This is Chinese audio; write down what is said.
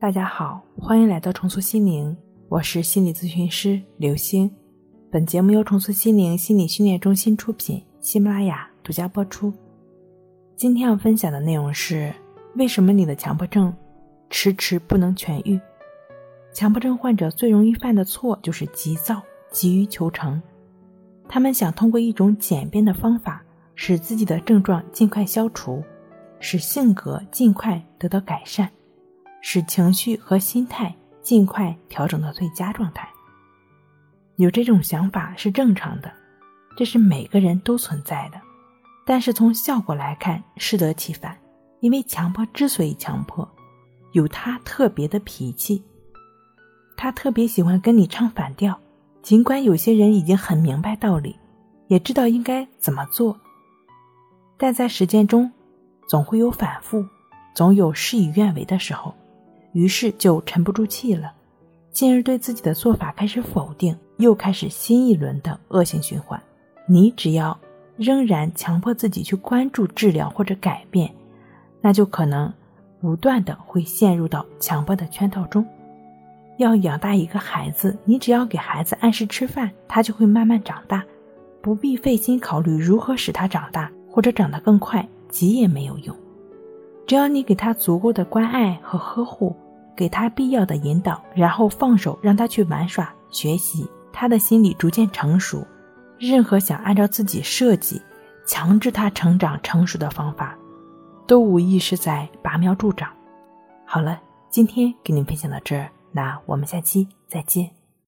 大家好，欢迎来到重塑心灵，我是心理咨询师刘星。本节目由重塑心灵心理训练中心出品，喜马拉雅独家播出。今天要分享的内容是：为什么你的强迫症迟迟不能痊愈？强迫症患者最容易犯的错就是急躁、急于求成。他们想通过一种简便的方法，使自己的症状尽快消除，使性格尽快得到改善。使情绪和心态尽快调整到最佳状态。有这种想法是正常的，这是每个人都存在的。但是从效果来看，适得其反。因为强迫之所以强迫，有他特别的脾气，他特别喜欢跟你唱反调。尽管有些人已经很明白道理，也知道应该怎么做，但在实践中总会有反复，总有事与愿违的时候。于是就沉不住气了，进而对自己的做法开始否定，又开始新一轮的恶性循环。你只要仍然强迫自己去关注治疗或者改变，那就可能不断的会陷入到强迫的圈套中。要养大一个孩子，你只要给孩子按时吃饭，他就会慢慢长大，不必费心考虑如何使他长大或者长得更快，急也没有用。只要你给他足够的关爱和呵护，给他必要的引导，然后放手让他去玩耍、学习，他的心理逐渐成熟。任何想按照自己设计、强制他成长成熟的方法，都无疑是在拔苗助长。好了，今天给您分享到这儿，那我们下期再见。